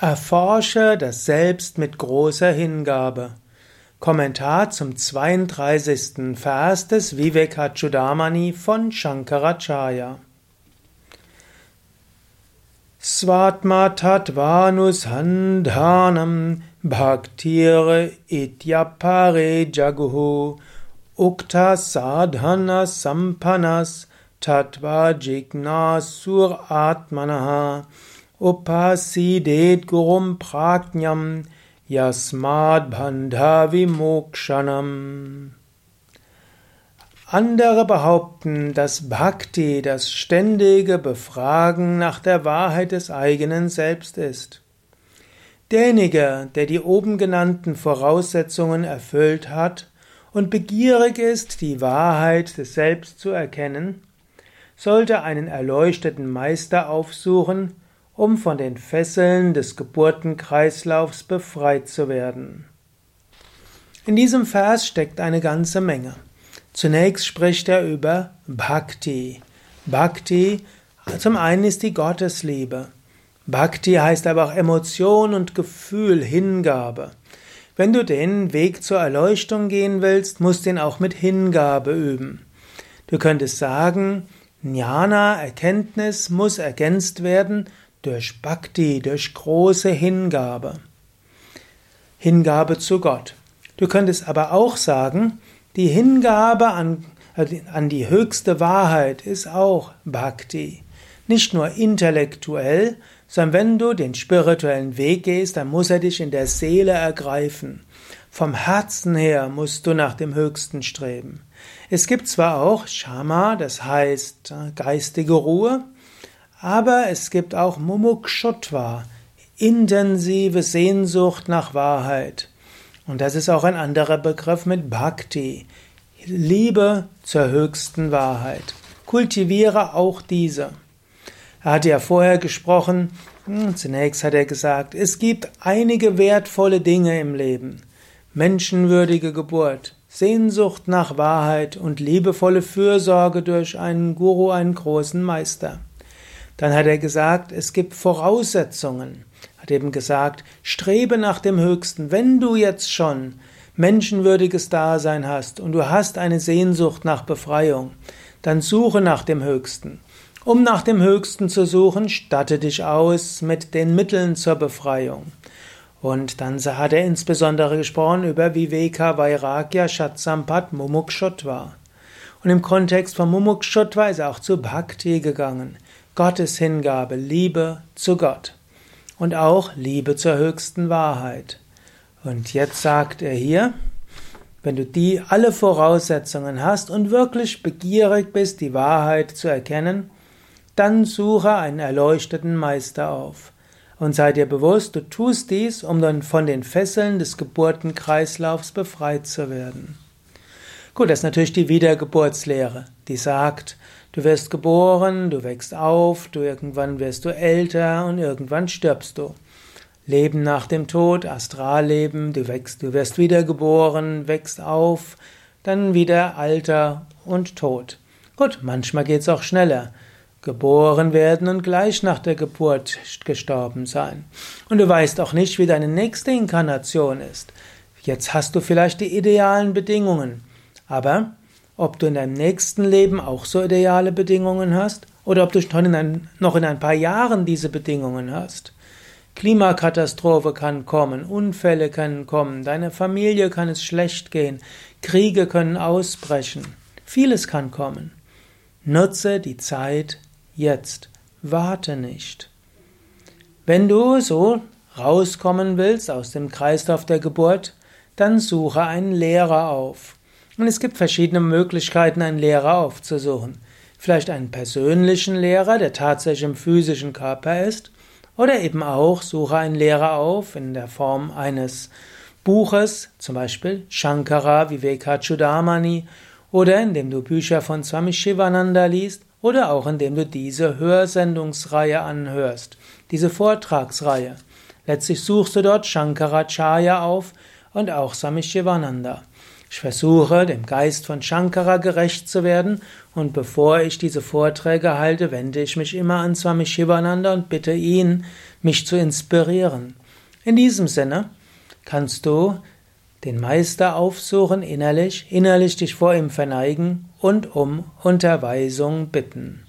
Erforsche das Selbst mit großer Hingabe. Kommentar zum 32. Vers des Vivekachudamani von Shankaracharya. Svatma tattvanusandhanam bhaktire ityapare jaguhu ukta sadhana sampanas tattva jignasur atmanaha upasidet gurum prajnam yasmad bandhavi mokshanam. Andere behaupten, dass Bhakti das ständige Befragen nach der Wahrheit des eigenen Selbst ist. Derjenige, der die oben genannten Voraussetzungen erfüllt hat und begierig ist, die Wahrheit des Selbst zu erkennen, sollte einen erleuchteten Meister aufsuchen, um von den Fesseln des Geburtenkreislaufs befreit zu werden. In diesem Vers steckt eine ganze Menge. Zunächst spricht er über Bhakti. Bhakti zum einen ist die Gottesliebe. Bhakti heißt aber auch Emotion und Gefühl, Hingabe. Wenn du den Weg zur Erleuchtung gehen willst, musst du ihn auch mit Hingabe üben. Du könntest sagen, Jnana, Erkenntnis, muss ergänzt werden durch Bhakti, durch große Hingabe. Hingabe zu Gott. Du könntest aber auch sagen, die Hingabe an, an die höchste Wahrheit ist auch Bhakti. Nicht nur intellektuell, sondern wenn du den spirituellen Weg gehst, dann muss er dich in der Seele ergreifen. Vom Herzen her musst du nach dem Höchsten streben. Es gibt zwar auch Shama, das heißt äh, geistige Ruhe, aber es gibt auch Mumukshotva, intensive Sehnsucht nach Wahrheit. Und das ist auch ein anderer Begriff mit Bhakti, Liebe zur höchsten Wahrheit. Kultiviere auch diese. Er hatte ja vorher gesprochen, hm, zunächst hat er gesagt, es gibt einige wertvolle Dinge im Leben. Menschenwürdige Geburt, Sehnsucht nach Wahrheit und liebevolle Fürsorge durch einen Guru, einen großen Meister. Dann hat er gesagt, es gibt Voraussetzungen. Hat eben gesagt, strebe nach dem Höchsten. Wenn du jetzt schon menschenwürdiges Dasein hast und du hast eine Sehnsucht nach Befreiung, dann suche nach dem Höchsten. Um nach dem Höchsten zu suchen, statte dich aus mit den Mitteln zur Befreiung. Und dann hat er insbesondere gesprochen über Viveka Vairagya Shatsampat Mumukshotva. Und im Kontext von Mumukshotva ist er auch zu Bhakti gegangen. Gottes Hingabe, Liebe zu Gott und auch Liebe zur höchsten Wahrheit. Und jetzt sagt er hier, wenn du die alle Voraussetzungen hast und wirklich begierig bist, die Wahrheit zu erkennen, dann suche einen erleuchteten Meister auf. Und sei dir bewusst, du tust dies, um dann von den Fesseln des Geburtenkreislaufs befreit zu werden. Gut, das ist natürlich die Wiedergeburtslehre, die sagt, Du wirst geboren, du wächst auf, du irgendwann wirst du älter und irgendwann stirbst du. Leben nach dem Tod, Astralleben, du wächst, du wirst wiedergeboren, wächst auf, dann wieder Alter und Tod. Gut, manchmal geht's auch schneller. Geboren werden und gleich nach der Geburt gestorben sein. Und du weißt auch nicht, wie deine nächste Inkarnation ist. Jetzt hast du vielleicht die idealen Bedingungen, aber ob du in deinem nächsten Leben auch so ideale Bedingungen hast oder ob du schon in ein, noch in ein paar Jahren diese Bedingungen hast. Klimakatastrophe kann kommen, Unfälle können kommen, deiner Familie kann es schlecht gehen, Kriege können ausbrechen, vieles kann kommen. Nutze die Zeit jetzt, warte nicht. Wenn du so rauskommen willst aus dem Kreislauf der Geburt, dann suche einen Lehrer auf. Und es gibt verschiedene Möglichkeiten, einen Lehrer aufzusuchen. Vielleicht einen persönlichen Lehrer, der tatsächlich im physischen Körper ist, oder eben auch suche einen Lehrer auf in der Form eines Buches, zum Beispiel Shankara Vivekachudamani, oder indem du Bücher von Swami Shivananda liest, oder auch indem du diese Hörsendungsreihe anhörst, diese Vortragsreihe. Letztlich suchst du dort Shankaracharya auf und auch Swami Shivananda. Ich versuche, dem Geist von Shankara gerecht zu werden und bevor ich diese Vorträge halte, wende ich mich immer an Swami Shivananda und bitte ihn, mich zu inspirieren. In diesem Sinne kannst du den Meister aufsuchen innerlich, innerlich dich vor ihm verneigen und um Unterweisung bitten.